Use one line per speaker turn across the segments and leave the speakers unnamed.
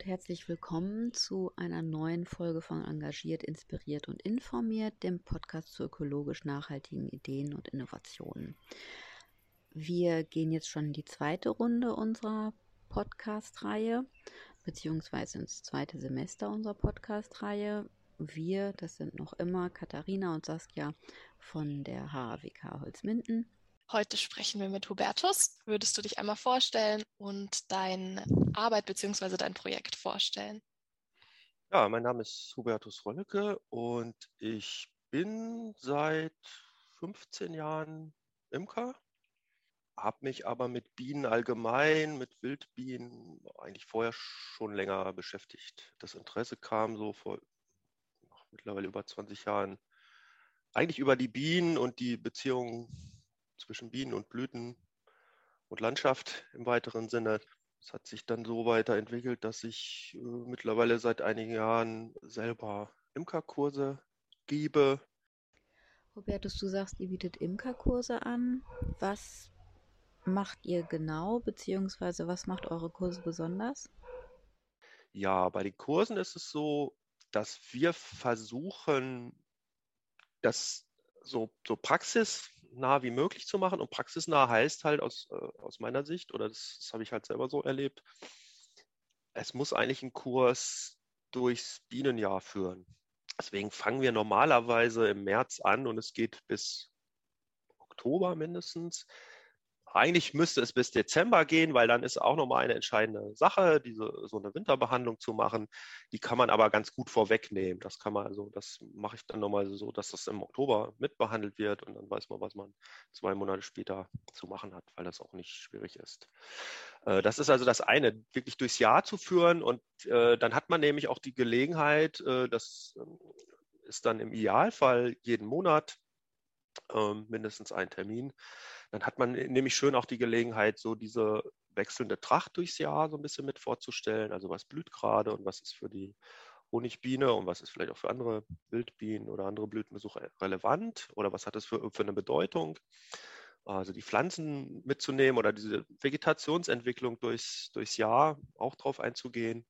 und herzlich willkommen zu einer neuen Folge von Engagiert, Inspiriert und Informiert, dem Podcast zu ökologisch nachhaltigen Ideen und Innovationen. Wir gehen jetzt schon in die zweite Runde unserer Podcast-Reihe, beziehungsweise ins zweite Semester unserer Podcast-Reihe. Wir, das sind noch immer Katharina und Saskia von der HAWK Holzminden.
Heute sprechen wir mit Hubertus. Würdest du dich einmal vorstellen und deine Arbeit bzw. dein Projekt vorstellen?
Ja, mein Name ist Hubertus Rollecke und ich bin seit 15 Jahren Imker, habe mich aber mit Bienen allgemein, mit Wildbienen eigentlich vorher schon länger beschäftigt. Das Interesse kam so vor mittlerweile über 20 Jahren eigentlich über die Bienen und die Beziehung zwischen Bienen und Blüten und Landschaft im weiteren Sinne. Es hat sich dann so weiterentwickelt, dass ich äh, mittlerweile seit einigen Jahren selber Imkerkurse gebe.
Robertus, du sagst, ihr bietet Imkerkurse an. Was macht ihr genau, beziehungsweise was macht eure Kurse besonders?
Ja, bei den Kursen ist es so, dass wir versuchen, das so, so praxisnah wie möglich zu machen. Und praxisnah heißt halt aus, äh, aus meiner Sicht, oder das, das habe ich halt selber so erlebt, es muss eigentlich ein Kurs durchs Bienenjahr führen. Deswegen fangen wir normalerweise im März an und es geht bis Oktober mindestens eigentlich müsste es bis Dezember gehen, weil dann ist auch nochmal eine entscheidende Sache, diese so eine Winterbehandlung zu machen. Die kann man aber ganz gut vorwegnehmen. Das kann man also, das mache ich dann nochmal so, dass das im Oktober mitbehandelt wird und dann weiß man, was man zwei Monate später zu machen hat, weil das auch nicht schwierig ist. Äh, das ist also das eine, wirklich durchs Jahr zu führen und äh, dann hat man nämlich auch die Gelegenheit, äh, das ist dann im Idealfall jeden Monat ähm, mindestens ein Termin. Dann hat man nämlich schön auch die Gelegenheit, so diese wechselnde Tracht durchs Jahr so ein bisschen mit vorzustellen. Also was blüht gerade und was ist für die Honigbiene und was ist vielleicht auch für andere Wildbienen oder andere Blütenbesucher relevant oder was hat es für, für eine Bedeutung. Also die Pflanzen mitzunehmen oder diese Vegetationsentwicklung durchs, durchs Jahr auch drauf einzugehen.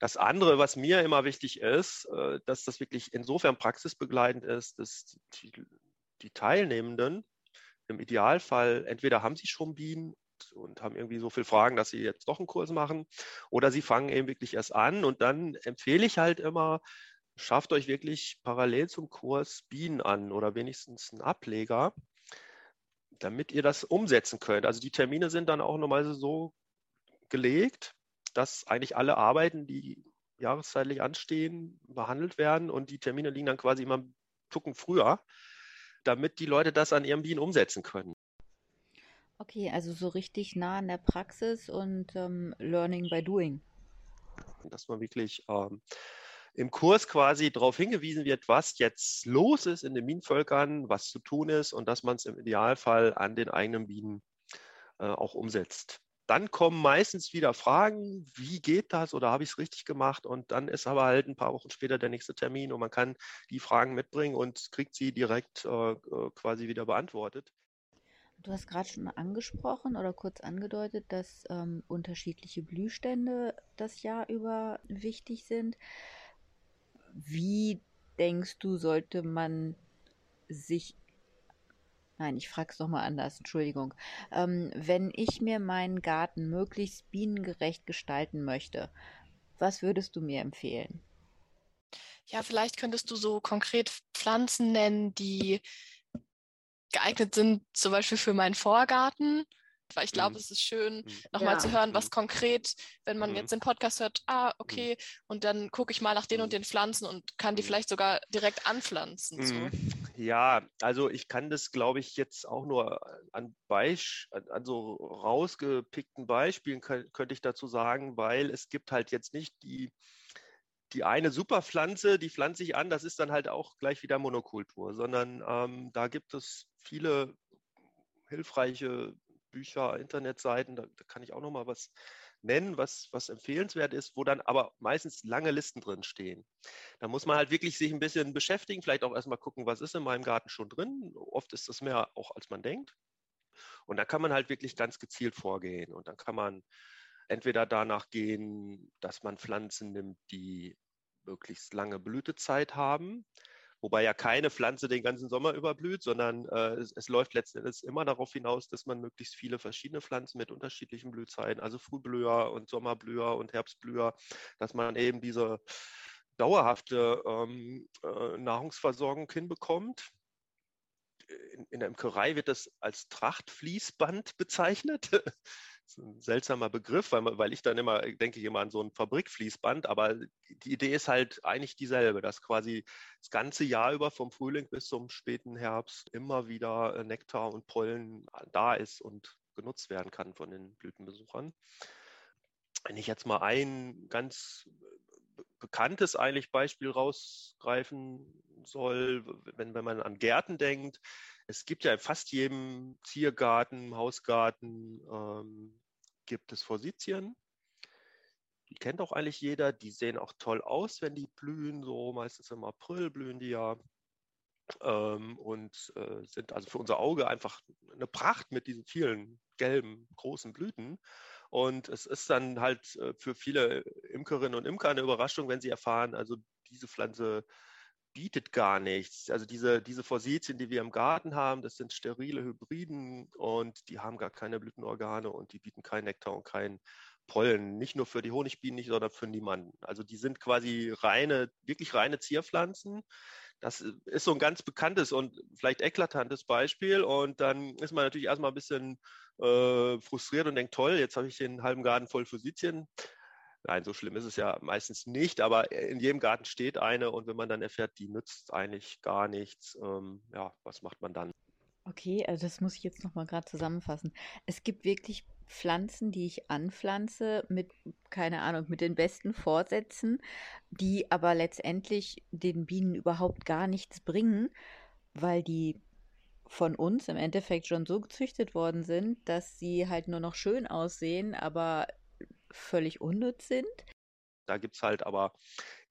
Das andere, was mir immer wichtig ist, äh, dass das wirklich insofern praxisbegleitend ist, dass die, die Teilnehmenden im Idealfall entweder haben sie schon Bienen und haben irgendwie so viele Fragen, dass sie jetzt doch einen Kurs machen oder sie fangen eben wirklich erst an und dann empfehle ich halt immer, schafft euch wirklich parallel zum Kurs Bienen an oder wenigstens einen Ableger, damit ihr das umsetzen könnt. Also die Termine sind dann auch normalerweise so gelegt, dass eigentlich alle Arbeiten, die jahreszeitlich anstehen, behandelt werden und die Termine liegen dann quasi immer einen Tucken früher, damit die Leute das an ihrem Bienen umsetzen können.
Okay, also so richtig nah an der Praxis und ähm, Learning by Doing.
Dass man wirklich ähm, im Kurs quasi darauf hingewiesen wird, was jetzt los ist in den Bienenvölkern, was zu tun ist und dass man es im Idealfall an den eigenen Bienen äh, auch umsetzt. Dann kommen meistens wieder Fragen, wie geht das oder habe ich es richtig gemacht? Und dann ist aber halt ein paar Wochen später der nächste Termin und man kann die Fragen mitbringen und kriegt sie direkt äh, äh quasi wieder beantwortet.
Du hast gerade schon angesprochen oder kurz angedeutet, dass ähm, unterschiedliche Blühstände das Jahr über wichtig sind. Wie denkst du, sollte man sich Nein, ich frage es nochmal anders, Entschuldigung. Ähm, wenn ich mir meinen Garten möglichst bienengerecht gestalten möchte, was würdest du mir empfehlen?
Ja, vielleicht könntest du so konkret Pflanzen nennen, die geeignet sind, zum Beispiel für meinen Vorgarten weil ich glaube, mhm. es ist schön, mhm. nochmal ja. zu hören, was mhm. konkret, wenn man mhm. jetzt den Podcast hört, ah, okay, mhm. und dann gucke ich mal nach den und den Pflanzen und kann die vielleicht sogar direkt anpflanzen. So.
Ja, also ich kann das, glaube ich, jetzt auch nur an, Beisch an so rausgepickten Beispielen könnte ich dazu sagen, weil es gibt halt jetzt nicht die die eine Superpflanze, die pflanze ich an, das ist dann halt auch gleich wieder Monokultur, sondern ähm, da gibt es viele hilfreiche Bücher, Internetseiten, da, da kann ich auch noch mal was nennen, was, was empfehlenswert ist, wo dann aber meistens lange Listen drin stehen. Da muss man halt wirklich sich ein bisschen beschäftigen, vielleicht auch erstmal gucken, was ist in meinem Garten schon drin. Oft ist das mehr auch, als man denkt. Und da kann man halt wirklich ganz gezielt vorgehen. Und dann kann man entweder danach gehen, dass man Pflanzen nimmt, die möglichst lange Blütezeit haben, wobei ja keine Pflanze den ganzen Sommer überblüht, sondern äh, es, es, läuft letztendlich immer darauf hinaus, dass man möglichst viele verschiedene Pflanzen mit unterschiedlichen Blühzeiten, also Frühblüher und Sommerblüher und Herbstblüher, dass man eben diese dauerhafte ähm, äh, Nahrungsversorgung hinbekommt. In, in, der Imkerei wird das als Trachtfließband bezeichnet. Ein seltsamer Begriff, weil, weil ich dann immer denke ich immer an so ein Fabrikfließband, aber die Idee ist halt eigentlich dieselbe, dass quasi das ganze Jahr über vom Frühling bis zum späten Herbst immer wieder äh, Nektar und Pollen da ist und genutzt werden kann von den Blütenbesuchern. Wenn ich jetzt mal ein ganz bekanntes eigentlich Beispiel rausgreifen soll, wenn, wenn man an Gärten denkt. Es gibt ja in fast jedem Ziergarten, Hausgarten, ähm, gibt es Forsythien. Die kennt auch eigentlich jeder. Die sehen auch toll aus, wenn die blühen. So meistens im April blühen die ja. Ähm, und äh, sind also für unser Auge einfach eine Pracht mit diesen vielen gelben, großen Blüten. Und es ist dann halt äh, für viele Imkerinnen und Imker eine Überraschung, wenn sie erfahren, also diese Pflanze bietet gar nichts. Also diese, diese Forsythien, die wir im Garten haben, das sind sterile Hybriden und die haben gar keine Blütenorgane und die bieten keinen Nektar und keinen Pollen. Nicht nur für die Honigbienen nicht, sondern für niemanden. Also die sind quasi reine, wirklich reine Zierpflanzen. Das ist so ein ganz bekanntes und vielleicht eklatantes Beispiel. Und dann ist man natürlich erstmal ein bisschen äh, frustriert und denkt, toll, jetzt habe ich den halben Garten voll Physizien. Nein, so schlimm ist es ja meistens nicht, aber in jedem Garten steht eine und wenn man dann erfährt, die nützt eigentlich gar nichts, ähm, ja, was macht man dann?
Okay, also das muss ich jetzt nochmal gerade zusammenfassen. Es gibt wirklich Pflanzen, die ich anpflanze mit, keine Ahnung, mit den besten Vorsätzen, die aber letztendlich den Bienen überhaupt gar nichts bringen, weil die von uns im Endeffekt schon so gezüchtet worden sind, dass sie halt nur noch schön aussehen, aber völlig unnütz sind.
Da gibt es halt aber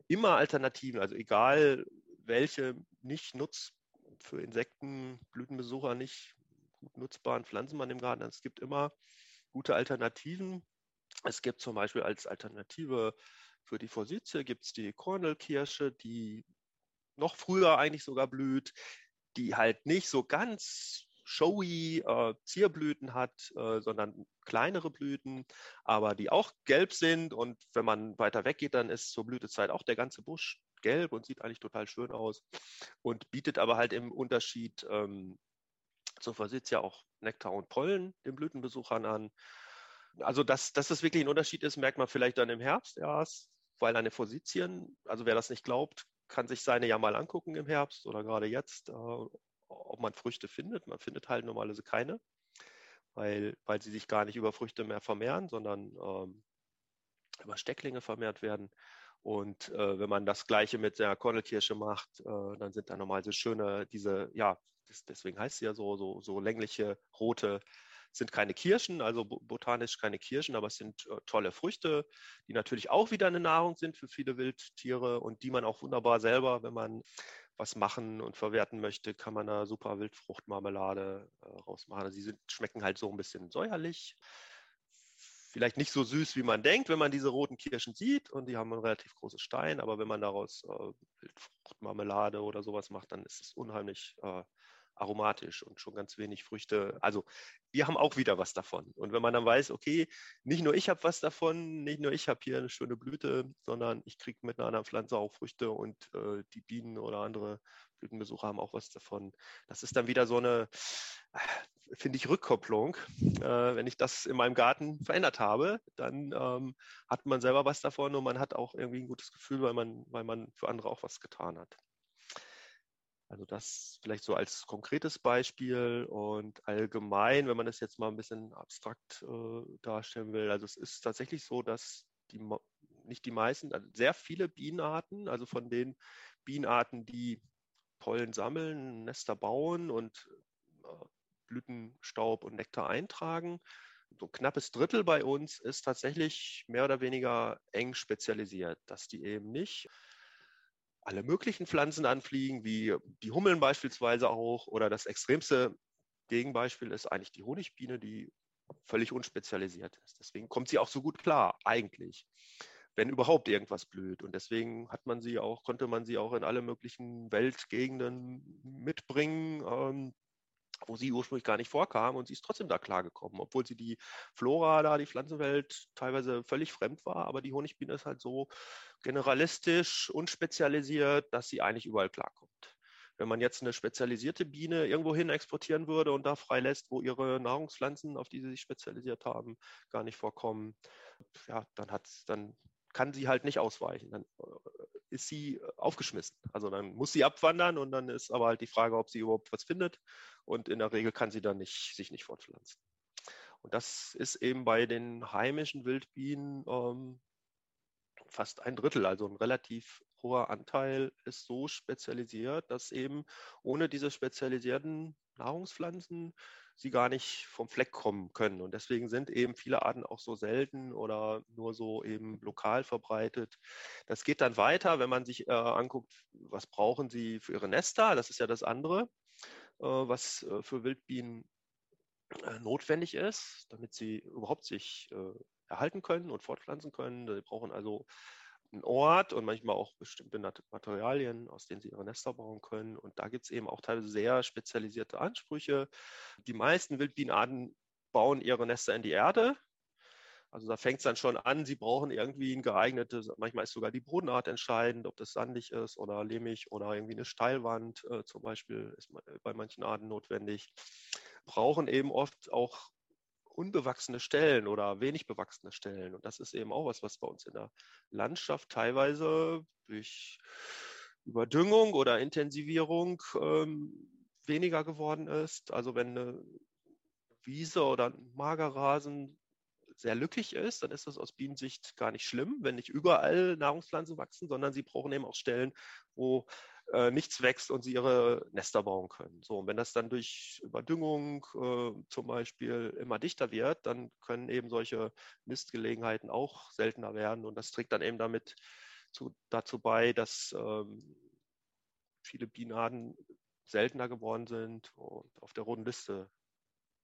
immer Alternativen, also egal welche nicht nutz für Insekten, Blütenbesucher nicht gut nutzbaren Pflanzen man im Garten. Es gibt immer gute Alternativen. Es gibt zum Beispiel als Alternative für die Forsythie gibt es die Kornelkirsche, die noch früher eigentlich sogar blüht, die halt nicht so ganz showy äh, Zierblüten hat, äh, sondern kleinere Blüten, aber die auch gelb sind. Und wenn man weiter weggeht, dann ist zur Blütezeit auch der ganze Busch gelb und sieht eigentlich total schön aus und bietet aber halt im Unterschied ähm, zur Forsythia auch Nektar und Pollen den Blütenbesuchern an. Also, dass, dass das wirklich ein Unterschied ist, merkt man vielleicht dann im Herbst erst, weil eine Forsythien, also wer das nicht glaubt, kann sich seine ja mal angucken im Herbst oder gerade jetzt, äh, ob man Früchte findet. Man findet halt normalerweise keine, weil, weil sie sich gar nicht über Früchte mehr vermehren, sondern ähm, über Stecklinge vermehrt werden. Und äh, wenn man das Gleiche mit der Kornelkirsche macht, äh, dann sind da normal so schöne, diese, ja, das, deswegen heißt sie ja so, so, so längliche, rote, sind keine Kirschen, also botanisch keine Kirschen, aber es sind äh, tolle Früchte, die natürlich auch wieder eine Nahrung sind für viele Wildtiere und die man auch wunderbar selber, wenn man was machen und verwerten möchte, kann man da super Wildfruchtmarmelade äh, rausmachen. Also sie sind, schmecken halt so ein bisschen säuerlich vielleicht nicht so süß, wie man denkt, wenn man diese roten Kirschen sieht und die haben einen relativ großen Stein, aber wenn man daraus äh, Wildfruchtmarmelade oder sowas macht, dann ist es unheimlich äh, aromatisch und schon ganz wenig Früchte. Also wir haben auch wieder was davon. Und wenn man dann weiß, okay, nicht nur ich habe was davon, nicht nur ich habe hier eine schöne Blüte, sondern ich kriege mit einer anderen Pflanze auch Früchte und äh, die Bienen oder andere Blütenbesucher haben auch was davon. Das ist dann wieder so eine, finde ich, Rückkopplung. Äh, wenn ich das in meinem Garten verändert habe, dann ähm, hat man selber was davon und man hat auch irgendwie ein gutes Gefühl, weil man, weil man für andere auch was getan hat. Also das vielleicht so als konkretes Beispiel und allgemein, wenn man das jetzt mal ein bisschen abstrakt äh, darstellen will. Also es ist tatsächlich so, dass die, nicht die meisten, also sehr viele Bienenarten, also von den Bienenarten, die Pollen sammeln, Nester bauen und äh, Blütenstaub und Nektar eintragen. So ein knappes Drittel bei uns ist tatsächlich mehr oder weniger eng spezialisiert, dass die eben nicht alle möglichen Pflanzen anfliegen, wie die Hummeln beispielsweise auch. Oder das extremste Gegenbeispiel ist eigentlich die Honigbiene, die völlig unspezialisiert ist. Deswegen kommt sie auch so gut klar, eigentlich, wenn überhaupt irgendwas blüht. Und deswegen hat man sie auch, konnte man sie auch in alle möglichen Weltgegenden mitbringen. Ähm, wo sie ursprünglich gar nicht vorkam und sie ist trotzdem da klargekommen, obwohl sie die Flora da, die Pflanzenwelt teilweise völlig fremd war, aber die Honigbiene ist halt so generalistisch und spezialisiert, dass sie eigentlich überall klarkommt. Wenn man jetzt eine spezialisierte Biene irgendwo hin exportieren würde und da freilässt, wo ihre Nahrungspflanzen, auf die sie sich spezialisiert haben, gar nicht vorkommen, ja, dann hat's, dann kann sie halt nicht ausweichen. Dann äh, ist sie aufgeschmissen. Also dann muss sie abwandern und dann ist aber halt die Frage, ob sie überhaupt was findet. Und in der Regel kann sie dann nicht, sich nicht fortpflanzen. Und das ist eben bei den heimischen Wildbienen ähm, fast ein Drittel, also ein relativ hoher Anteil ist so spezialisiert, dass eben ohne diese spezialisierten Nahrungspflanzen sie gar nicht vom Fleck kommen können. Und deswegen sind eben viele Arten auch so selten oder nur so eben lokal verbreitet. Das geht dann weiter, wenn man sich äh, anguckt, was brauchen sie für ihre Nester. Das ist ja das andere, was äh, für Wildbienen äh, notwendig ist, damit sie überhaupt sich äh, erhalten können und fortpflanzen können. Sie brauchen also einen Ort und manchmal auch bestimmte Materialien, aus denen sie ihre Nester bauen können. Und da gibt es eben auch teilweise sehr spezialisierte Ansprüche. Die meisten Wildbienenarten bauen ihre Nester in die Erde. Also da fängt es dann schon an, sie brauchen irgendwie ein geeignetes, manchmal ist sogar die Bodenart entscheidend, ob das sandig ist oder lehmig oder irgendwie eine Steilwand äh, zum Beispiel ist bei manchen Arten notwendig. Brauchen eben oft auch unbewachsene Stellen oder wenig bewachsene Stellen. Und das ist eben auch was, was bei uns in der Landschaft teilweise durch Überdüngung oder Intensivierung ähm, weniger geworden ist. Also wenn eine Wiese oder ein Magerrasen sehr lückig ist, dann ist das aus Bienensicht gar nicht schlimm, wenn nicht überall Nahrungspflanzen wachsen, sondern sie brauchen eben auch Stellen, wo äh, nichts wächst und sie ihre Nester bauen können. So, und wenn das dann durch Überdüngung äh, zum Beispiel immer dichter wird, dann können eben solche Nistgelegenheiten auch seltener werden und das trägt dann eben damit zu, dazu bei, dass ähm, viele Bienenarten seltener geworden sind und auf der roten Liste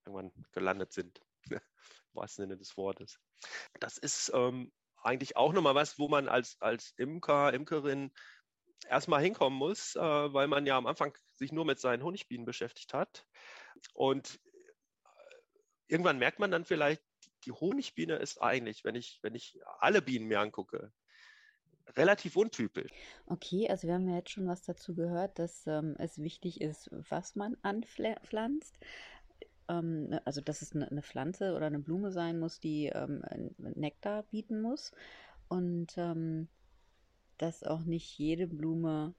irgendwann gelandet sind, im wahrsten Sinne des Wortes. Das ist ähm, eigentlich auch nochmal was, wo man als, als Imker, Imkerin erstmal hinkommen muss, äh, weil man ja am Anfang sich nur mit seinen Honigbienen beschäftigt hat. Und äh, irgendwann merkt man dann vielleicht, die Honigbiene ist eigentlich, wenn ich, wenn ich alle Bienen mir angucke, relativ untypisch.
Okay, also wir haben ja jetzt schon was dazu gehört, dass ähm, es wichtig ist, was man anpflanzt. Ähm, ne, also dass es eine, eine, Pflanze oder eine Blume sein muss, die ähm, Nektar bieten muss. Und ähm, dass auch nicht jede Blume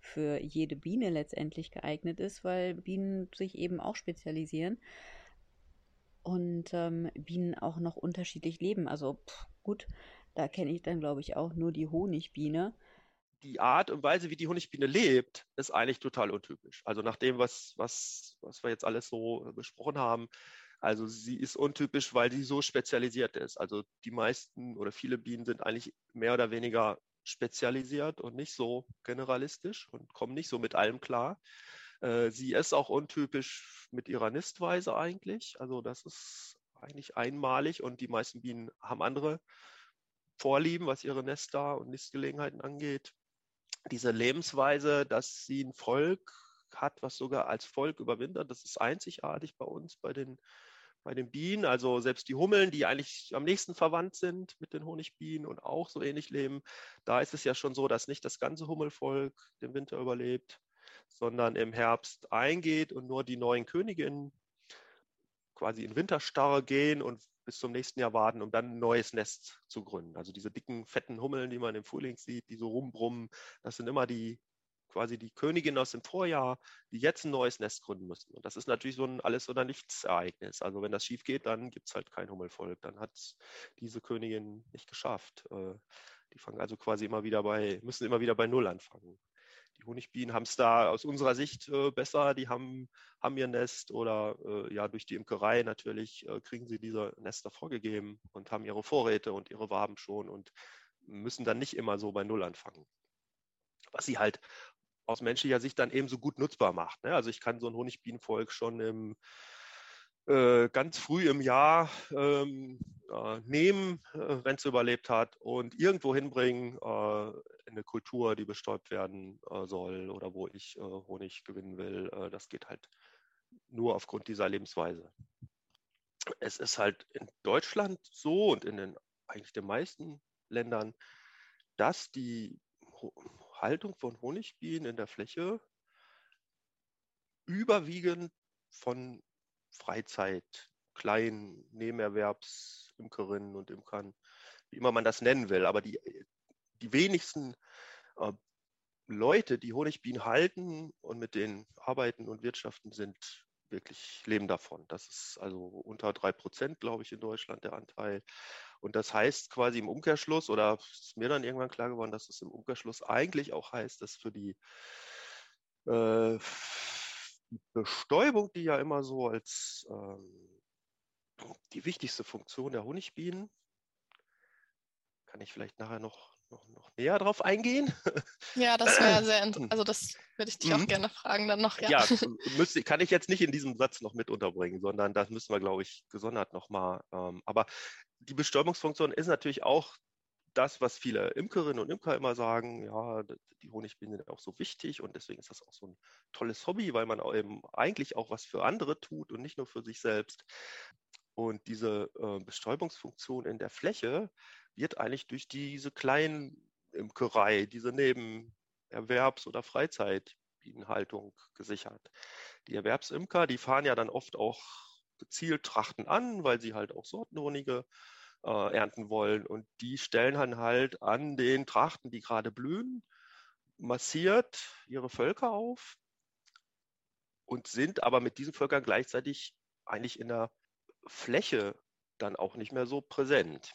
für jede Biene letztendlich geeignet ist, weil Bienen sich eben auch spezialisieren und ähm, Bienen auch noch unterschiedlich leben. Also pff, gut, da kenne ich dann, glaube ich, auch nur die Honigbiene.
Die Art und Weise, wie die Honigbiene lebt, ist eigentlich total untypisch. Also nach dem, was, was, was wir jetzt alles so besprochen haben, also sie ist untypisch, weil sie so spezialisiert ist. Also die meisten oder viele Bienen sind eigentlich mehr oder weniger spezialisiert und nicht so generalistisch und kommen nicht so mit allem klar. Äh, sie ist auch untypisch mit ihrer Nistweise eigentlich. Also das ist eigentlich einmalig und die meisten Bienen haben andere Vorlieben, was ihre Nester und Nistgelegenheiten angeht. Diese Lebensweise, dass sie ein Volk hat, was sogar als Volk überwintert, das ist einzigartig bei uns, bei den bei den Bienen, also selbst die Hummeln, die eigentlich am nächsten verwandt sind mit den Honigbienen und auch so ähnlich leben, da ist es ja schon so, dass nicht das ganze Hummelvolk den Winter überlebt, sondern im Herbst eingeht und nur die neuen Königinnen quasi in Winterstarre gehen und bis zum nächsten Jahr warten, um dann ein neues Nest zu gründen. Also diese dicken, fetten Hummeln, die man im Frühling sieht, die so rumbrummen, das sind immer die quasi die Königin aus dem Vorjahr, die jetzt ein neues Nest gründen müssen. Und das ist natürlich so ein Alles- oder Nichts-Ereignis. Also wenn das schief geht, dann gibt es halt kein Hummelvolk. Dann hat diese Königin nicht geschafft. Äh, die fangen also quasi immer wieder bei, müssen immer wieder bei Null anfangen. Die Honigbienen haben es da aus unserer Sicht äh, besser. Die haben, haben ihr Nest oder äh, ja durch die Imkerei natürlich kriegen sie diese Nester vorgegeben und haben ihre Vorräte und ihre Waben schon und müssen dann nicht immer so bei Null anfangen was sie halt aus menschlicher Sicht dann eben so gut nutzbar macht. Ne? Also ich kann so ein Honigbienenvolk schon im äh, ganz früh im Jahr ähm, äh, nehmen, äh, wenn es überlebt hat, und irgendwo hinbringen äh, in eine Kultur, die bestäubt werden äh, soll oder wo ich äh, Honig gewinnen will. das geht halt nur aufgrund dieser Lebensweise. Es ist halt in Deutschland so und in den eigentlich den meisten Ländern, dass die Haltung von Honigbienen in der Fläche überwiegend von Freizeit, kleinen Nebenerwerbsimkerinnen und Imkern, wie immer man das nennen will. Aber die, die wenigsten äh, Leute, die Honigbienen halten und mit denen arbeiten und wirtschaften, sind wirklich leben davon. Das ist also unter drei Prozent, glaube ich, in Deutschland der Anteil. Und das heißt quasi im Umkehrschluss, oder ist mir dann irgendwann klar geworden, dass es im Umkehrschluss eigentlich auch heißt, dass für die äh, die Bestäubung, die ja immer so als ähm, die wichtigste Funktion der Honigbienen, kann ich vielleicht nachher noch, noch, noch näher drauf eingehen.
Ja, das wäre sehr interessant. Also das würde ich dich mhm. auch gerne fragen dann noch.
Ja, ja müsste, kann ich jetzt nicht in diesem Satz noch mit unterbringen, sondern das müssen wir, glaube ich, gesondert nochmal. Ähm, aber die Bestäubungsfunktion ist natürlich auch das, was viele Imkerinnen und Imker immer sagen, ja, die Honigbienen sind auch so wichtig und deswegen ist das auch so ein tolles Hobby, weil man eben eigentlich auch was für andere tut und nicht nur für sich selbst. Und diese äh, Bestäubungsfunktion in der Fläche wird eigentlich durch diese kleinen Imkerei, diese Nebenerwerbs- oder Freizeitbienenhaltung gesichert. Die Erwerbsimker, die fahren ja dann oft auch gezielt Trachten an, weil sie halt auch Sortenhonige äh, ernten wollen. Und die stellen dann halt an den Trachten, die gerade blühen, massiert ihre Völker auf und sind aber mit diesen Völkern gleichzeitig eigentlich in der Fläche dann auch nicht mehr so präsent.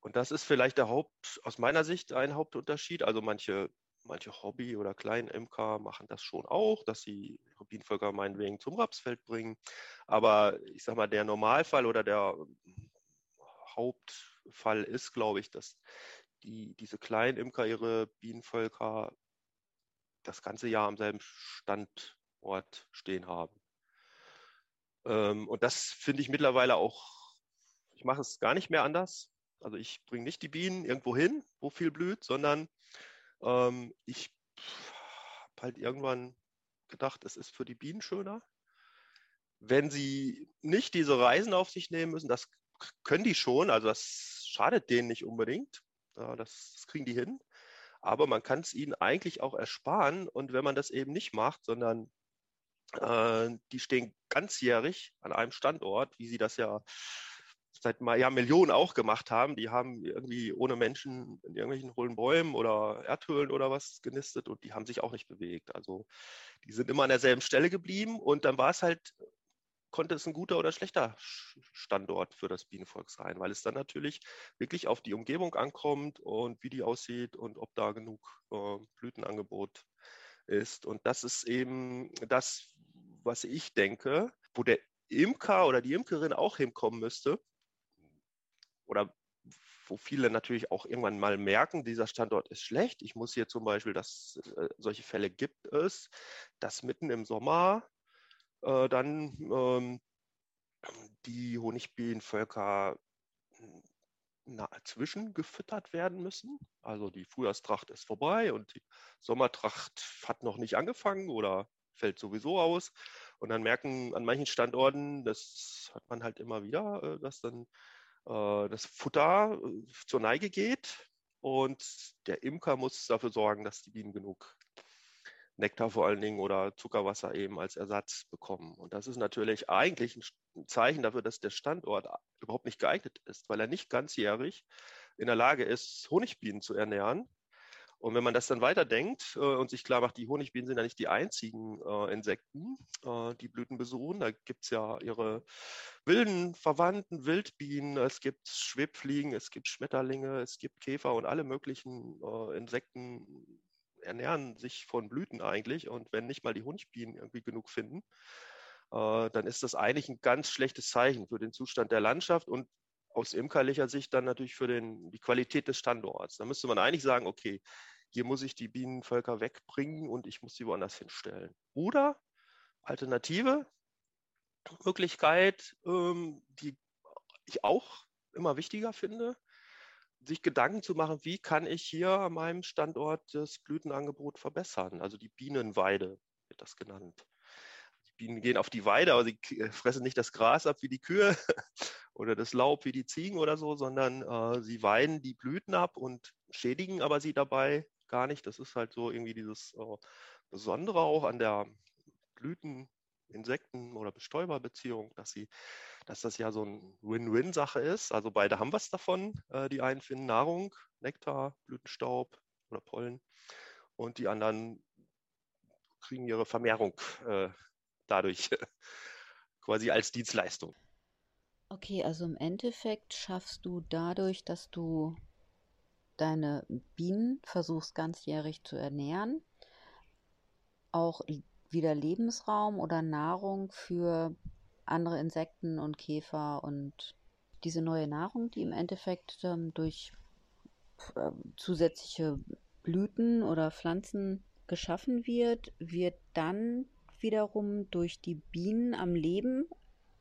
Und das ist vielleicht der Haupt, aus meiner Sicht ein Hauptunterschied. Also manche, manche Hobby- oder Kleinimker machen das schon auch, dass sie Bienenvölker meinetwegen zum Rapsfeld bringen. Aber ich sage mal, der Normalfall oder der Hauptfall ist, glaube ich, dass die, diese kleinen Imker ihre Bienenvölker das ganze Jahr am selben Standort stehen haben. Ähm, und das finde ich mittlerweile auch, ich mache es gar nicht mehr anders. Also ich bringe nicht die Bienen irgendwo hin, wo viel blüht, sondern ähm, ich habe halt irgendwann gedacht, es ist für die Bienen schöner, wenn sie nicht diese Reisen auf sich nehmen müssen. Das können die schon, also das schadet denen nicht unbedingt. Das, das kriegen die hin. Aber man kann es ihnen eigentlich auch ersparen. Und wenn man das eben nicht macht, sondern äh, die stehen ganzjährig an einem Standort, wie sie das ja seit ja, Millionen auch gemacht haben. Die haben irgendwie ohne Menschen in irgendwelchen hohlen Bäumen oder Erdhöhlen oder was genistet und die haben sich auch nicht bewegt. Also die sind immer an derselben Stelle geblieben und dann war es halt konnte es ein guter oder schlechter Standort für das Bienenvolk sein, weil es dann natürlich wirklich auf die Umgebung ankommt und wie die aussieht und ob da genug äh, Blütenangebot ist. Und das ist eben das, was ich denke, wo der Imker oder die Imkerin auch hinkommen müsste oder wo viele natürlich auch irgendwann mal merken, dieser Standort ist schlecht. Ich muss hier zum Beispiel, dass äh, solche Fälle gibt es, dass mitten im Sommer äh, dann ähm, die Honigbienenvölker na, zwischengefüttert werden müssen. Also die Frühjahrstracht ist vorbei und die Sommertracht hat noch nicht angefangen oder fällt sowieso aus. Und dann merken an manchen Standorten, das hat man halt immer wieder, äh, dass dann äh, das Futter äh, zur Neige geht und der Imker muss dafür sorgen, dass die Bienen genug Nektar vor allen Dingen oder Zuckerwasser eben als Ersatz bekommen. Und das ist natürlich eigentlich ein Zeichen dafür, dass der Standort überhaupt nicht geeignet ist, weil er nicht ganzjährig in der Lage ist, Honigbienen zu ernähren. Und wenn man das dann weiterdenkt äh, und sich klar macht, die Honigbienen sind ja nicht die einzigen äh, Insekten, äh, die Blüten besuchen. Da gibt es ja ihre wilden Verwandten, Wildbienen, es gibt Schwebfliegen, es gibt Schmetterlinge, es gibt Käfer und alle möglichen äh, Insekten, ernähren sich von Blüten eigentlich. Und wenn nicht mal die Honigbienen irgendwie genug finden, äh, dann ist das eigentlich ein ganz schlechtes Zeichen für den Zustand der Landschaft und aus imkerlicher Sicht dann natürlich für den, die Qualität des Standorts. Da müsste man eigentlich sagen, okay, hier muss ich die Bienenvölker wegbringen und ich muss sie woanders hinstellen. Oder Alternative, Möglichkeit, ähm, die ich auch immer wichtiger finde, sich Gedanken zu machen, wie kann ich hier an meinem Standort das Blütenangebot verbessern. Also die Bienenweide wird das genannt. Die Bienen gehen auf die Weide, aber sie äh, fressen nicht das Gras ab wie die Kühe oder das Laub wie die Ziegen oder so, sondern äh, sie weiden die Blüten ab und schädigen aber sie dabei gar nicht. Das ist halt so irgendwie dieses äh, Besondere auch an der Blüten, Insekten- oder Bestäuberbeziehung, dass sie, dass das ja so ein Win-Win-Sache ist. Also beide haben was davon. Äh, die einen finden Nahrung, Nektar, Blütenstaub oder Pollen und die anderen kriegen ihre Vermehrung äh, dadurch quasi als Dienstleistung.
Okay, also im Endeffekt schaffst du dadurch, dass du deine Bienen versuchst ganzjährig zu ernähren, auch wieder Lebensraum oder Nahrung für andere Insekten und Käfer und diese neue Nahrung, die im Endeffekt ähm, durch äh, zusätzliche Blüten oder Pflanzen geschaffen wird, wird dann wiederum durch die Bienen am Leben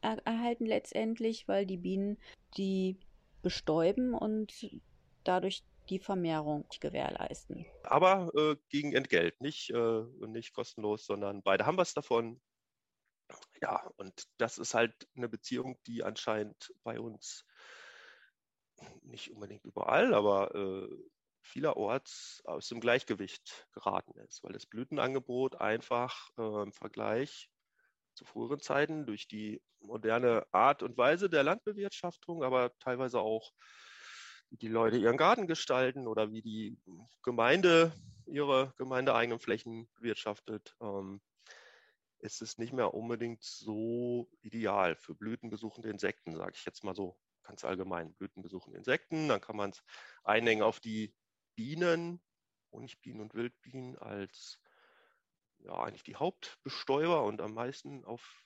er erhalten letztendlich, weil die Bienen die bestäuben und dadurch die Vermehrung gewährleisten.
Aber äh, gegen Entgelt, nicht, äh, nicht kostenlos, sondern beide haben was davon. Ja, und das ist halt eine Beziehung, die anscheinend bei uns nicht unbedingt überall, aber äh, vielerorts aus dem Gleichgewicht geraten ist, weil das Blütenangebot einfach äh, im Vergleich zu früheren Zeiten durch die moderne Art und Weise der Landbewirtschaftung, aber teilweise auch die Leute ihren Garten gestalten oder wie die Gemeinde ihre gemeindeeigenen Flächen bewirtschaftet, ähm, ist es nicht mehr unbedingt so ideal für blütenbesuchende Insekten, sage ich jetzt mal so ganz allgemein. Blütenbesuchende Insekten, dann kann man es einhängen auf die Bienen, Honigbienen und Wildbienen als ja, eigentlich die Hauptbestäuber und am meisten auf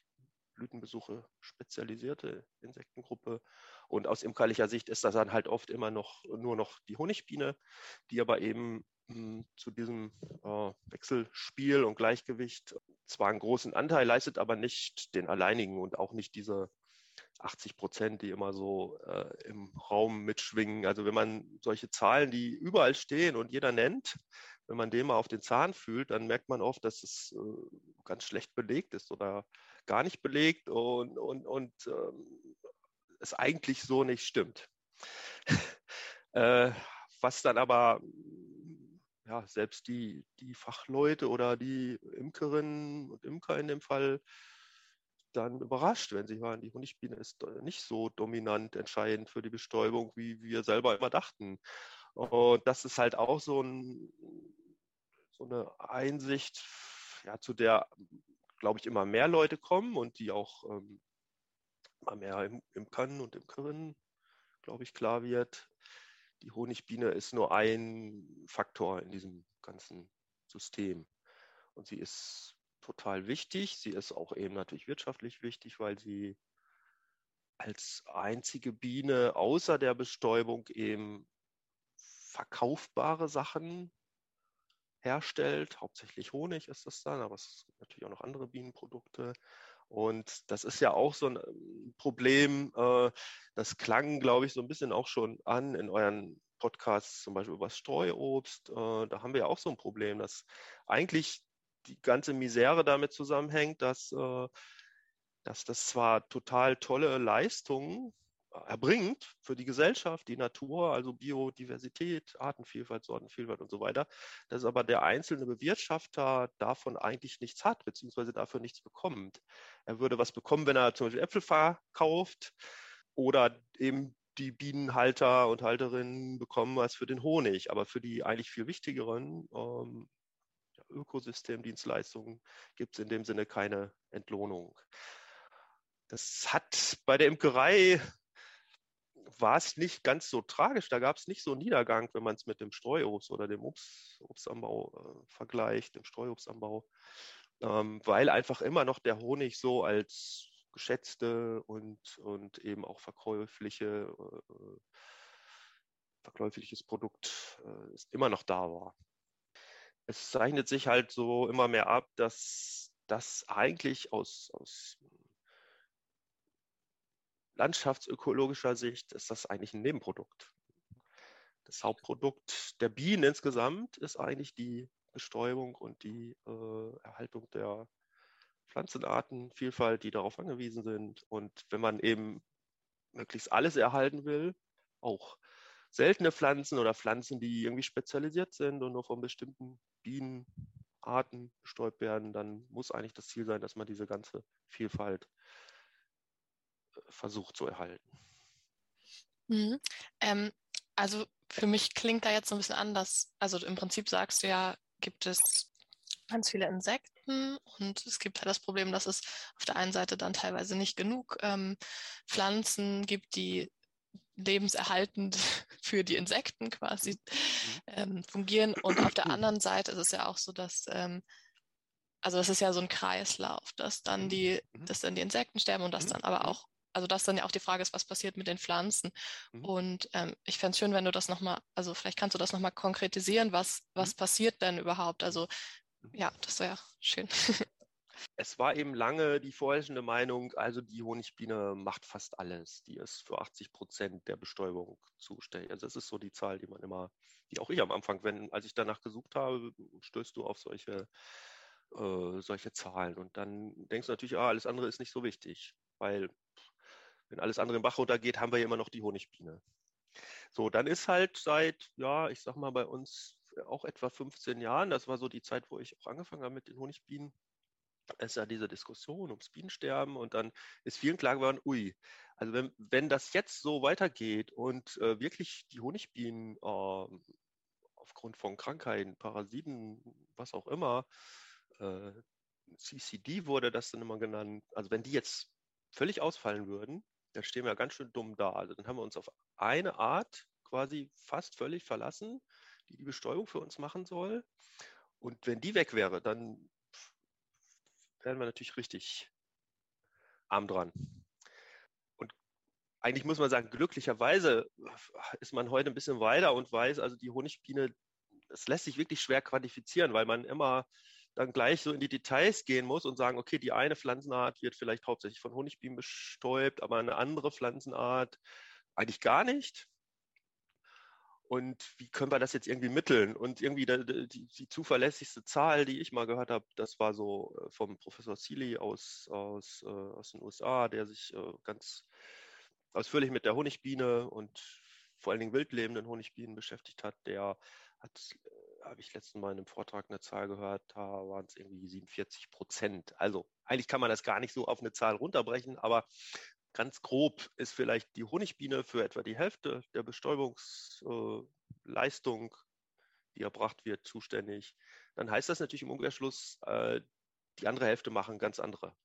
Blütenbesuche spezialisierte Insektengruppe. Und aus imkerlicher Sicht ist das dann halt oft immer noch nur noch die Honigbiene, die aber eben hm, zu diesem äh, Wechselspiel und Gleichgewicht zwar einen großen Anteil leistet, aber nicht den alleinigen und auch nicht diese 80 Prozent, die immer so äh, im Raum mitschwingen. Also wenn man solche Zahlen, die überall stehen und jeder nennt, wenn man dem mal auf den Zahn fühlt, dann merkt man oft, dass es äh, ganz schlecht belegt ist oder gar nicht belegt und, und, und ähm, es eigentlich so nicht stimmt. äh, was dann aber ja, selbst die, die Fachleute oder die Imkerinnen und Imker in dem Fall dann überrascht, wenn sie hören, die Honigbiene ist nicht so dominant entscheidend für die Bestäubung, wie wir selber immer dachten. Und das ist halt auch so, ein, so eine Einsicht, ja, zu der glaube ich, immer mehr Leute kommen und die auch ähm, immer mehr im, Imkern und Imkerinnen, glaube ich, klar wird. Die Honigbiene ist nur ein Faktor in diesem ganzen System. Und sie ist total wichtig. Sie ist auch eben natürlich wirtschaftlich wichtig, weil sie als einzige Biene außer der Bestäubung eben verkaufbare Sachen herstellt. Hauptsächlich Honig ist das dann, aber es gibt natürlich auch noch andere Bienenprodukte. Und das ist ja auch so ein ähm, Problem, äh, das klang, glaube ich, so ein bisschen auch schon an in euren Podcasts, zum Beispiel über Streuobst. Äh, da haben wir ja auch so ein Problem, dass eigentlich die ganze Misere damit zusammenhängt, dass, äh, dass das zwar total tolle Leistungen erbringt für die Gesellschaft, die Natur, also Biodiversität, Artenvielfalt, Sortenvielfalt und so weiter, dass aber der einzelne Bewirtschafter davon eigentlich nichts hat, beziehungsweise dafür nichts bekommt. Er würde was bekommen, wenn er zum Beispiel Äpfel verkauft oder eben die Bienenhalter und Halterinnen bekommen was für den Honig, aber für die eigentlich viel wichtigeren ähm, Ökosystemdienstleistungen gibt es in dem Sinne keine Entlohnung. Das hat bei der Imkerei war es nicht ganz so tragisch. Da gab es nicht so einen Niedergang, wenn man es mit dem Streuobst oder dem Obst, Obstanbau äh, vergleicht, dem Streuobstanbau, ähm, weil einfach immer noch der Honig so als geschätzte und, und eben auch verkäufliche, äh, verkäufliches Produkt äh, immer noch da war. Es zeichnet sich halt so immer mehr ab, dass das eigentlich aus, aus landschaftsökologischer Sicht ist das eigentlich ein Nebenprodukt. Das Hauptprodukt der Bienen insgesamt ist eigentlich die Bestäubung und die äh, Erhaltung der Pflanzenartenvielfalt, die darauf angewiesen sind. Und wenn man eben möglichst alles erhalten will, auch seltene Pflanzen oder Pflanzen, die irgendwie spezialisiert sind und nur von bestimmten Bienenarten bestäubt werden, dann muss eigentlich das Ziel sein, dass man diese ganze Vielfalt versucht zu erhalten.
Mhm. Ähm, also für mich klingt da jetzt so ein bisschen anders. Also im Prinzip sagst du ja, gibt es ganz viele Insekten und es gibt halt das Problem, dass es auf der einen Seite dann teilweise nicht genug ähm, Pflanzen gibt, die lebenserhaltend für die Insekten quasi mhm. ähm, fungieren. Und auf der anderen Seite ist es ja auch so, dass ähm, also das ist ja so ein Kreislauf, dass dann mhm. die, mhm. dass dann die Insekten sterben und dass dann aber auch, also dass dann ja auch die Frage ist, was passiert mit den Pflanzen. Und ähm, ich fände es schön, wenn du das nochmal, also vielleicht kannst du das nochmal konkretisieren, was, was passiert denn überhaupt? Also ja, das wäre schön.
Es war eben lange die vorherrschende Meinung, also die Honigbiene macht fast alles. Die ist für 80 Prozent der Bestäubung zuständig. Also das ist so die Zahl, die man immer, die auch ich am Anfang, wenn, als ich danach gesucht habe, stößt du auf solche, äh, solche Zahlen. Und dann denkst du natürlich, ah, alles andere ist nicht so wichtig, weil wenn alles andere im Bach runtergeht, haben wir ja immer noch die Honigbiene. So, dann ist halt seit, ja, ich sag mal, bei uns auch etwa 15 Jahren, das war so die Zeit, wo ich auch angefangen habe mit den Honigbienen, ist ja diese Diskussion ums Bienensterben und dann ist vielen klar geworden, ui, also wenn, wenn das jetzt so weitergeht und äh, wirklich die Honigbienen äh, aufgrund von Krankheiten, Parasiten, was auch immer, äh, CCD wurde das dann immer genannt, also wenn die jetzt völlig ausfallen würden, dann stehen wir ganz schön dumm da. Also dann haben wir uns auf eine Art quasi fast völlig verlassen, die die Bestäubung für uns machen soll. Und wenn die weg wäre, dann wären wir natürlich richtig arm dran. Und eigentlich muss man sagen, glücklicherweise ist man heute ein bisschen weiter und weiß, also die Honigbiene, das lässt sich wirklich schwer quantifizieren, weil man immer dann gleich so in die Details gehen muss und sagen, okay, die eine Pflanzenart wird vielleicht hauptsächlich von Honigbienen bestäubt, aber eine andere Pflanzenart eigentlich gar nicht und wie können wir das jetzt irgendwie mitteln? Und irgendwie die, die, die zuverlässigste Zahl, die ich mal gehört habe, das war so äh, vom Professor Seeley aus, aus, äh, aus den USA, der sich äh, ganz ausführlich mit der Honigbiene und vor allen Dingen wildlebenden Honigbienen beschäftigt hat. Der hat, habe ich letzten Mal in einem Vortrag eine Zahl gehört, da waren es irgendwie 47 Prozent. Also eigentlich kann man das gar nicht so auf eine Zahl runterbrechen, aber Ganz grob ist vielleicht die Honigbiene für etwa die Hälfte der Bestäubungsleistung, die erbracht wird, zuständig. Dann heißt das natürlich im Umkehrschluss, äh, die andere Hälfte machen ganz andere.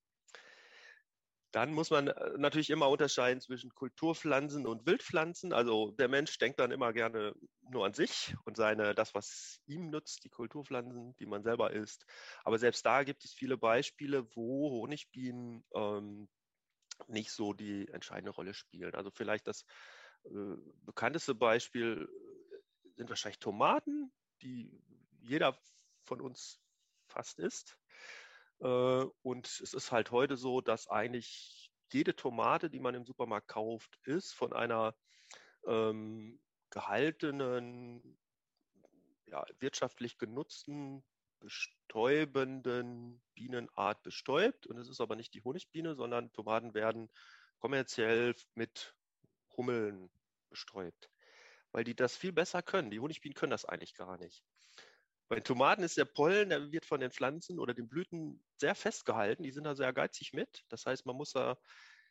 Dann muss man äh, natürlich immer unterscheiden zwischen Kulturpflanzen und Wildpflanzen. Also der Mensch denkt dann immer gerne nur an sich und seine, das, was ihm nutzt, die Kulturpflanzen, die man selber isst. Aber selbst da gibt es viele Beispiele, wo Honigbienen ähm, nicht so die entscheidende Rolle spielen. Also vielleicht das äh, bekannteste Beispiel äh, sind wahrscheinlich Tomaten, die jeder von uns fast isst. Äh, und es ist halt heute so, dass eigentlich jede Tomate, die man im Supermarkt kauft, ist von einer ähm, gehaltenen, ja, wirtschaftlich genutzten bestäubenden Bienenart bestäubt. Und es ist aber nicht die Honigbiene, sondern Tomaten werden kommerziell mit Hummeln bestäubt, weil die das viel besser können. Die Honigbienen können das eigentlich gar nicht. Bei Tomaten ist der Pollen, der wird von den Pflanzen oder den Blüten sehr festgehalten. Die sind da sehr geizig mit. Das heißt, man muss da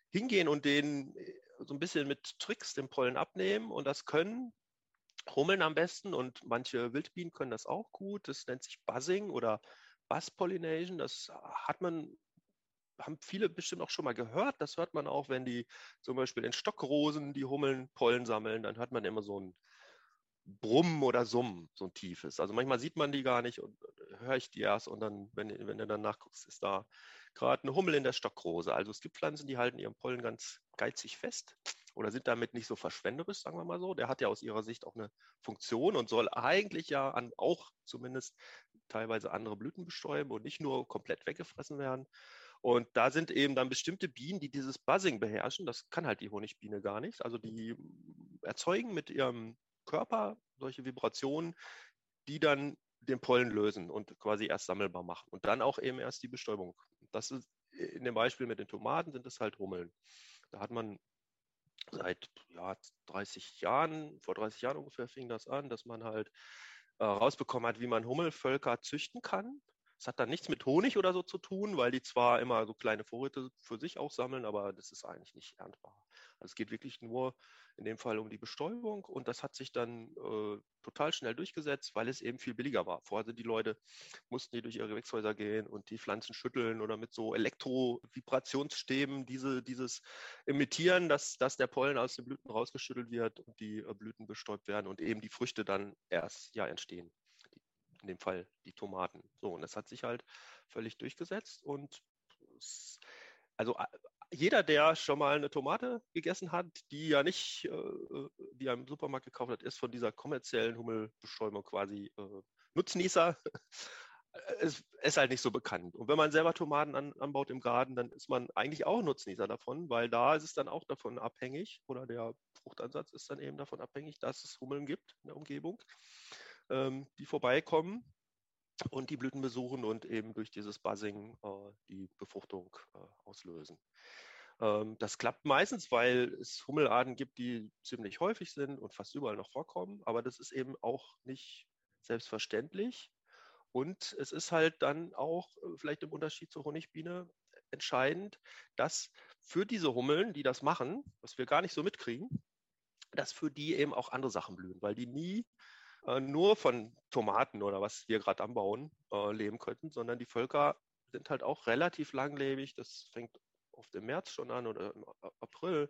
hingehen und den so ein bisschen mit Tricks den Pollen abnehmen. Und das können Hummeln am besten und manche Wildbienen können das auch gut. Das nennt sich Buzzing oder Buzz Pollination. Das hat man, haben viele bestimmt auch schon mal gehört. Das hört man auch, wenn die zum Beispiel in Stockrosen die Hummeln Pollen sammeln. Dann hört man immer so ein Brummen oder Summen, so ein tiefes. Also manchmal sieht man die gar nicht und äh, höre ich die erst und dann, wenn, wenn du dann nachguckst, ist da gerade eine Hummel in der Stockrose. Also es gibt Pflanzen, die halten ihren Pollen ganz geizig fest oder sind damit nicht so verschwenderisch, sagen wir mal so. Der hat ja aus ihrer Sicht auch eine Funktion und soll eigentlich ja an, auch zumindest teilweise andere Blüten bestäuben und nicht nur komplett weggefressen werden. Und da sind eben dann bestimmte Bienen, die dieses Buzzing beherrschen. Das kann halt die Honigbiene gar nicht. Also die erzeugen mit ihrem Körper solche Vibrationen, die dann den Pollen lösen und quasi erst sammelbar machen und dann auch eben erst die Bestäubung. Das ist in dem Beispiel mit den Tomaten sind es halt Hummeln. Da hat man seit ja, 30 Jahren, vor 30 Jahren ungefähr fing das an, dass man halt äh, rausbekommen hat, wie man Hummelvölker züchten kann. Es hat dann nichts mit Honig oder so zu tun, weil die zwar immer so kleine Vorräte für sich auch sammeln, aber das ist eigentlich nicht erntbar. Also es geht wirklich nur in dem Fall um die Bestäubung und das hat sich dann äh, total schnell durchgesetzt, weil es eben viel billiger war. Vorher sind die Leute, mussten die durch ihre Gewächshäuser gehen und die Pflanzen schütteln oder mit so Elektrovibrationsstäben diese, dieses imitieren, dass, dass der Pollen aus den Blüten rausgeschüttelt wird und die äh, Blüten bestäubt werden und eben die Früchte dann erst ja entstehen in dem Fall die Tomaten. So, und das hat sich halt völlig durchgesetzt und also jeder, der schon mal eine Tomate gegessen hat, die ja nicht, äh, die er im Supermarkt gekauft hat, ist von dieser kommerziellen Hummelbestäubung quasi äh, Nutznießer. es ist halt nicht so bekannt. Und wenn man selber Tomaten an, anbaut im Garten, dann ist man eigentlich auch Nutznießer davon, weil da ist es dann auch davon abhängig oder der Fruchtansatz ist dann eben davon abhängig, dass es Hummeln gibt in der Umgebung, ähm, die vorbeikommen und die Blüten besuchen und eben durch dieses Buzzing äh, die Befruchtung äh, auslösen. Ähm, das klappt meistens, weil es Hummelarten gibt, die ziemlich häufig sind und fast überall noch vorkommen, aber das ist eben auch nicht selbstverständlich. Und es ist halt dann auch äh, vielleicht im Unterschied zur Honigbiene entscheidend, dass für diese Hummeln, die das machen, was wir gar nicht so mitkriegen, dass für die eben auch andere Sachen blühen, weil die nie äh, nur von Tomaten oder was wir gerade anbauen äh, leben könnten, sondern die Völker sind halt auch relativ langlebig. Das fängt oft im März schon an oder im April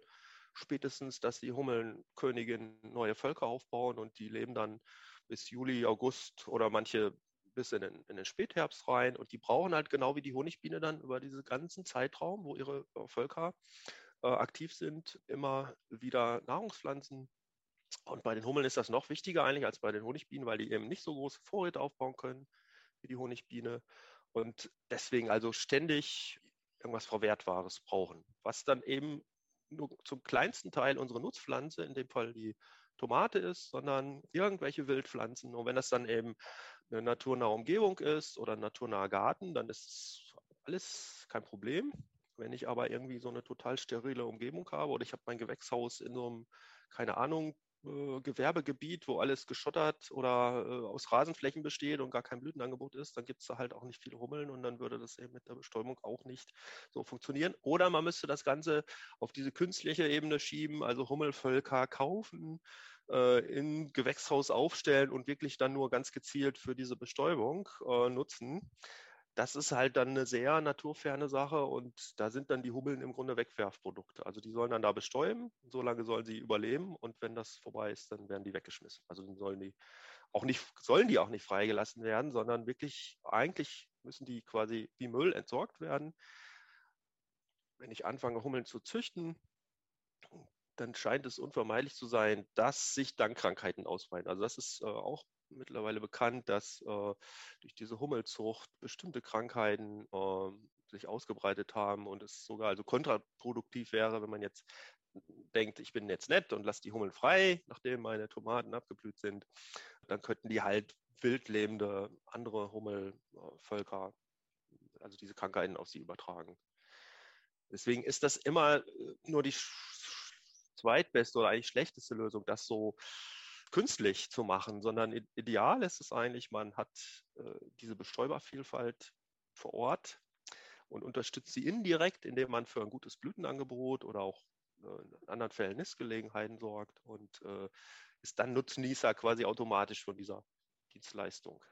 spätestens, dass die Hummelnköniginnen neue Völker aufbauen und die leben dann bis Juli, August oder manche bis in den, in den Spätherbst rein und die brauchen halt genau wie die Honigbiene dann über diesen ganzen Zeitraum, wo ihre äh, Völker äh, aktiv sind, immer wieder Nahrungspflanzen und bei den Hummeln ist das noch wichtiger eigentlich als bei den Honigbienen, weil die eben nicht so große Vorräte aufbauen können wie die Honigbiene und deswegen also ständig irgendwas Verwertbares brauchen, was dann eben nur zum kleinsten Teil unsere Nutzpflanze, in dem Fall die Tomate ist, sondern irgendwelche Wildpflanzen. Und wenn das dann eben eine naturnahe Umgebung ist oder ein naturnaher Garten, dann ist alles kein Problem. Wenn ich aber irgendwie so eine total sterile Umgebung habe oder ich habe mein Gewächshaus in so einem, keine Ahnung, äh, Gewerbegebiet, wo alles geschottert oder äh, aus Rasenflächen besteht und gar kein Blütenangebot ist, dann gibt es da halt auch nicht viele Hummeln und dann würde das eben mit der Bestäubung auch nicht so funktionieren. Oder man müsste das Ganze auf diese künstliche Ebene schieben, also Hummelvölker kaufen, äh, in Gewächshaus aufstellen und wirklich dann nur ganz gezielt für diese Bestäubung äh, nutzen das ist halt dann eine sehr naturferne Sache und da sind dann die Hubbeln im Grunde Wegwerfprodukte. Also die sollen dann da bestäuben, solange sollen sie überleben und wenn das vorbei ist, dann werden die weggeschmissen. Also dann sollen die auch nicht, sollen die auch nicht freigelassen werden, sondern wirklich, eigentlich müssen die quasi wie Müll entsorgt werden. Wenn ich anfange, Hummeln zu züchten, dann scheint es unvermeidlich zu sein, dass sich dann Krankheiten ausbreiten. Also das ist äh, auch mittlerweile bekannt, dass äh, durch diese Hummelzucht bestimmte Krankheiten äh, sich ausgebreitet haben und es sogar also kontraproduktiv wäre, wenn man jetzt denkt, ich bin jetzt nett und lasse die Hummeln frei, nachdem meine Tomaten abgeblüht sind, dann könnten die halt wildlebende andere Hummelvölker, also diese Krankheiten auf sie übertragen. Deswegen ist das immer äh, nur die zweitbeste oder eigentlich schlechteste Lösung, das so künstlich zu machen, sondern ideal ist es eigentlich, man hat äh, diese Bestäubervielfalt vor Ort und unterstützt sie indirekt, indem man für ein gutes Blütenangebot oder auch äh, in anderen Fällen Nistgelegenheiten sorgt und äh, ist dann Nutznießer quasi automatisch von dieser Dienstleistung.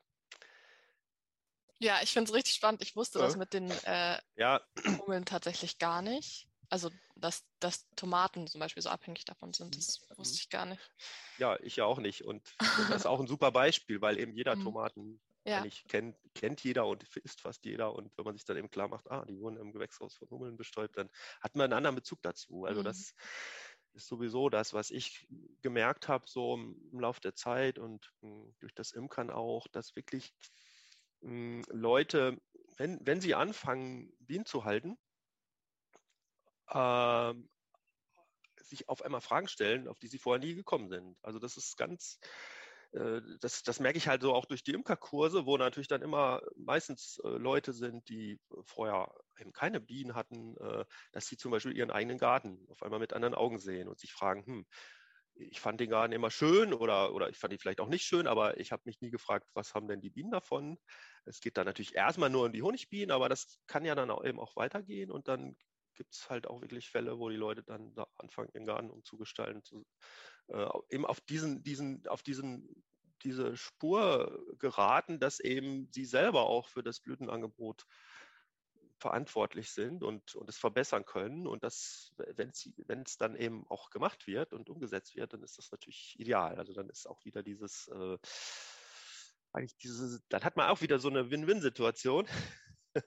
Ja, ich finde es richtig spannend. Ich wusste ja. das mit den äh, ja. Hummeln tatsächlich gar nicht. Also, dass, dass Tomaten zum Beispiel so abhängig davon sind, das wusste ich gar nicht.
Ja, ich ja auch nicht. Und das ist auch ein super Beispiel, weil eben jeder mhm. Tomaten ja. kennt, kennt jeder und isst fast jeder. Und wenn man sich dann eben klar macht, ah, die wurden im Gewächshaus von Hummeln bestäubt, dann hat man einen anderen Bezug dazu. Also mhm. das ist sowieso das, was ich gemerkt habe, so im Laufe der Zeit und mh, hm, durch das Imkern auch, dass wirklich mh, hm, Leute wenn, wenn sie anfangen, Bienen zu halten, äh, sich auf einmal Fragen stellen, auf die sie vorher nie gekommen sind. Also das ist ganz, äh, das, das merke ich halt so auch durch die Imkerkurse, wo natürlich dann immer meistens äh, Leute sind, die vorher eben keine Bienen hatten, äh, dass sie zum Beispiel ihren eigenen Garten auf einmal mit anderen Augen sehen und sich fragen, hm, ich fand den Garten immer schön oder, oder ich fand ihn vielleicht auch nicht schön, aber ich habe mich nie gefragt, was haben denn die Bienen davon? Es geht dann natürlich erstmal nur um die Honigbienen, aber das kann ja dann auch eben auch weitergehen und dann gibt es halt auch wirklich Fälle, wo die Leute dann da anfangen, ihren Garten umzugestalten, zu, äh, eben auf diesen, diesen, auf diesen, diese Spur geraten, dass eben sie selber auch für das Blütenangebot verantwortlich sind und, und es verbessern können. Und das, wenn es dann eben auch gemacht wird und umgesetzt wird, dann ist das natürlich ideal. Also dann ist auch wieder dieses, äh, eigentlich diese, dann hat man auch wieder so eine Win-Win-Situation,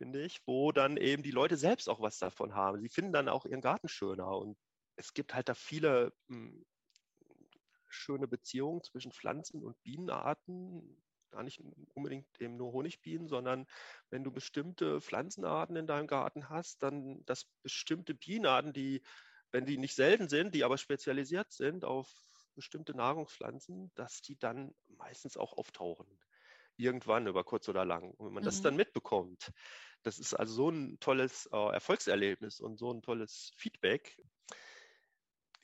finde ich, wo dann eben die Leute selbst auch was davon haben. Sie finden dann auch ihren Garten schöner und es gibt halt da viele mh, hm, schöne Beziehungen zwischen Pflanzen und Bienenarten, gar nicht unbedingt eben nur Honigbienen, sondern wenn du bestimmte Pflanzenarten in deinem Garten hast, dann dass bestimmte Bienenarten, die, wenn die nicht selten sind, die aber spezialisiert sind auf bestimmte Nahrungspflanzen, dass die dann meistens auch auftauchen. Irgendwann über kurz oder lang. Und wenn man mhm. das dann mitbekommt, das ist also so ein tolles äh, Erfolgserlebnis und so ein tolles Feedback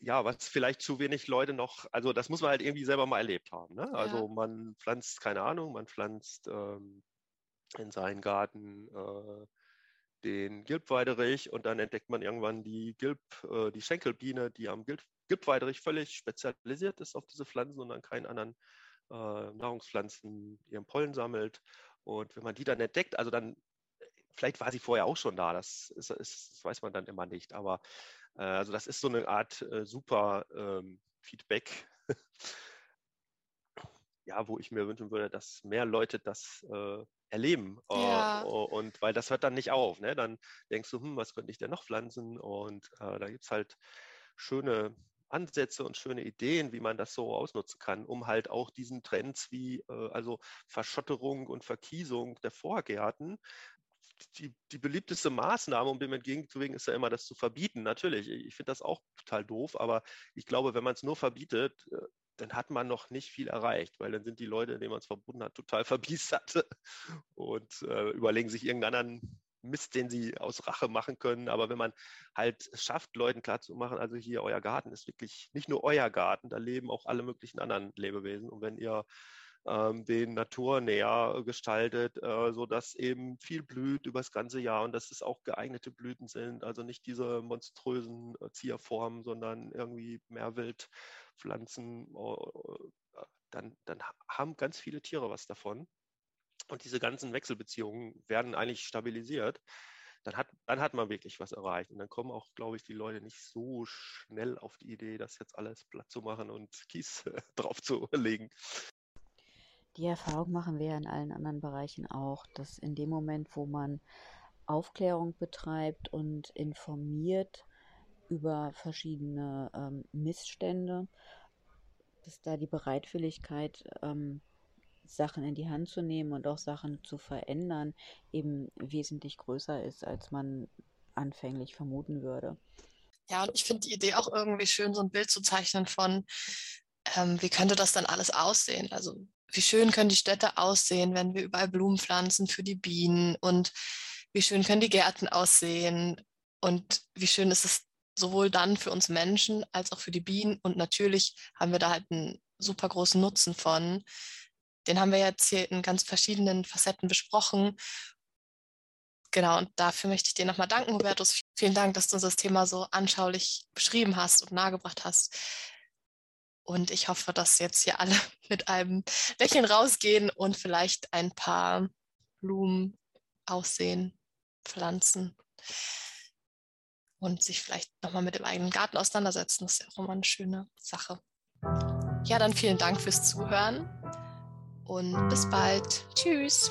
ja, was vielleicht zu wenig Leute noch, also das muss man halt irgendwie selber mal erlebt haben. Ne? Also ja. man pflanzt, keine Ahnung, man pflanzt ähm, in seinen Garten äh, den Gilbweiderich und dann entdeckt man irgendwann die Gilb, äh, die Schenkelbiene, die am Gilb, Gilbweiderich völlig spezialisiert ist auf diese Pflanzen und an keinen anderen äh, Nahrungspflanzen ihren Pollen sammelt. Und wenn man die dann entdeckt, also dann, vielleicht war sie vorher auch schon da, das, ist, ist, das weiß man dann immer nicht, aber äh, also das ist so eine Art äh, super ähm, Feedback, ja, wo ich mir wünschen würde, dass mehr Leute das äh, erleben. Äh, ja. und weil das hört dann nicht auf. Ne? Dann denkst du, hm, was könnte ich denn noch pflanzen? Und äh, da gibt es halt schöne Ansätze und schöne Ideen, wie man das so ausnutzen kann, um halt auch diesen Trends wie äh, also Verschotterung und Verkiesung der Vorgärten die, die beliebteste Maßnahme, um dem entgegenzuwirken, ist ja immer, das zu verbieten. Natürlich, ich finde das auch total doof, aber ich glaube, wenn man es nur verbietet, äh, dann hat man noch nicht viel erreicht, weil dann sind die Leute, indem man es verbunden hat, total verbiestert und äh, überlegen sich irgendeinen anderen Mist, den sie aus Rache machen können. Aber wenn man halt es schafft, Leuten klarzumachen, also hier, euer Garten ist wirklich nicht nur euer Garten, da leben auch alle möglichen anderen Lebewesen. Und wenn ihr ähm, den naturnäher gestaltet, äh, sodass eben viel blüht über das ganze Jahr und dass es auch geeignete Blüten sind, also nicht diese monströsen äh, Zierformen, sondern irgendwie mehr Wildpflanzen. Äh, dann, dann haben ganz viele Tiere was davon. Und diese ganzen Wechselbeziehungen werden eigentlich stabilisiert. Dann hat, dann hat man wirklich was erreicht. Und dann kommen auch, glaube ich, die Leute nicht so schnell auf die Idee, das jetzt alles platt zu machen und Kies drauf zu legen.
Die Erfahrung machen wir ja in allen anderen Bereichen auch, dass in dem Moment, wo man Aufklärung betreibt und informiert über verschiedene ähm, Missstände, dass da die Bereitwilligkeit, ähm, Sachen in die Hand zu nehmen und auch Sachen zu verändern, eben wesentlich größer ist, als man anfänglich vermuten würde.
Ja, und ich finde die Idee auch irgendwie schön, so ein Bild zu zeichnen von, ähm, wie könnte das dann alles aussehen? Also wie schön können die Städte aussehen, wenn wir überall Blumen pflanzen für die Bienen und wie schön können die Gärten aussehen und wie schön ist es sowohl dann für uns Menschen als auch für die Bienen und natürlich haben wir da halt einen super großen Nutzen von. Den haben wir jetzt hier in ganz verschiedenen Facetten besprochen. Genau, und dafür möchte ich dir nochmal danken, Hubertus. Vielen Dank, dass du uns das Thema so anschaulich beschrieben hast und nahegebracht hast. Und ich hoffe, dass jetzt hier alle mit einem Lächeln rausgehen und vielleicht ein paar Blumen aussehen, pflanzen und sich vielleicht nochmal mit dem eigenen Garten auseinandersetzen. Das ist ja auch immer eine schöne Sache. Ja, dann vielen Dank fürs Zuhören und bis bald. Tschüss.